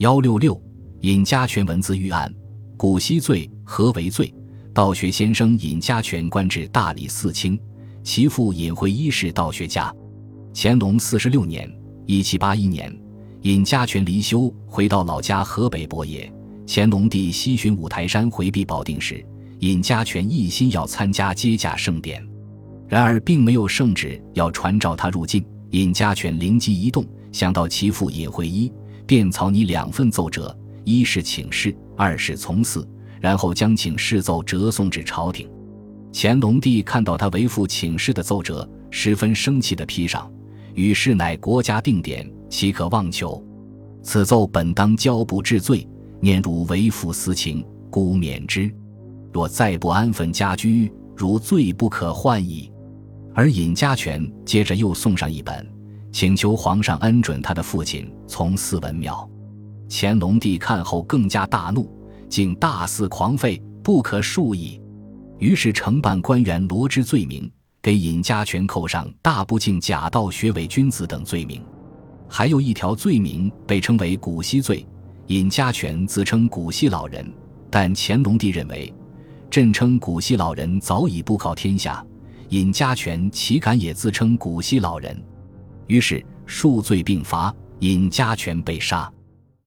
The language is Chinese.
幺六六尹家权文字狱案，古稀罪何为罪？道学先生尹家权官至大理寺卿，其父尹惠一是道学家。乾隆四十六年（一七八一年），尹家权离休，回到老家河北博野。乾隆帝西巡五台山回避保定时，尹家权一心要参加接驾盛典，然而并没有圣旨要传召他入境。尹家权灵机一动，想到其父尹惠一，便草拟两份奏折，一是请示，二是从祀，然后将请示奏折送至朝廷。乾隆帝看到他为父请示的奏折，十分生气地批上。与是乃国家定典，岂可妄求？此奏本当交部治罪，念汝为父私情，故免之。若再不安分家居，如罪不可换矣。而尹家权接着又送上一本，请求皇上恩准他的父亲从祀文庙。乾隆帝看后更加大怒，竟大肆狂吠，不可恕矣。于是承办官员罗织罪名。给尹家权扣上大不敬假道学伪君子等罪名，还有一条罪名被称为古稀罪。尹家权自称古稀老人，但乾隆帝认为，朕称古稀老人早已不告天下，尹家权岂敢也自称古稀老人？于是数罪并罚，尹家权被杀。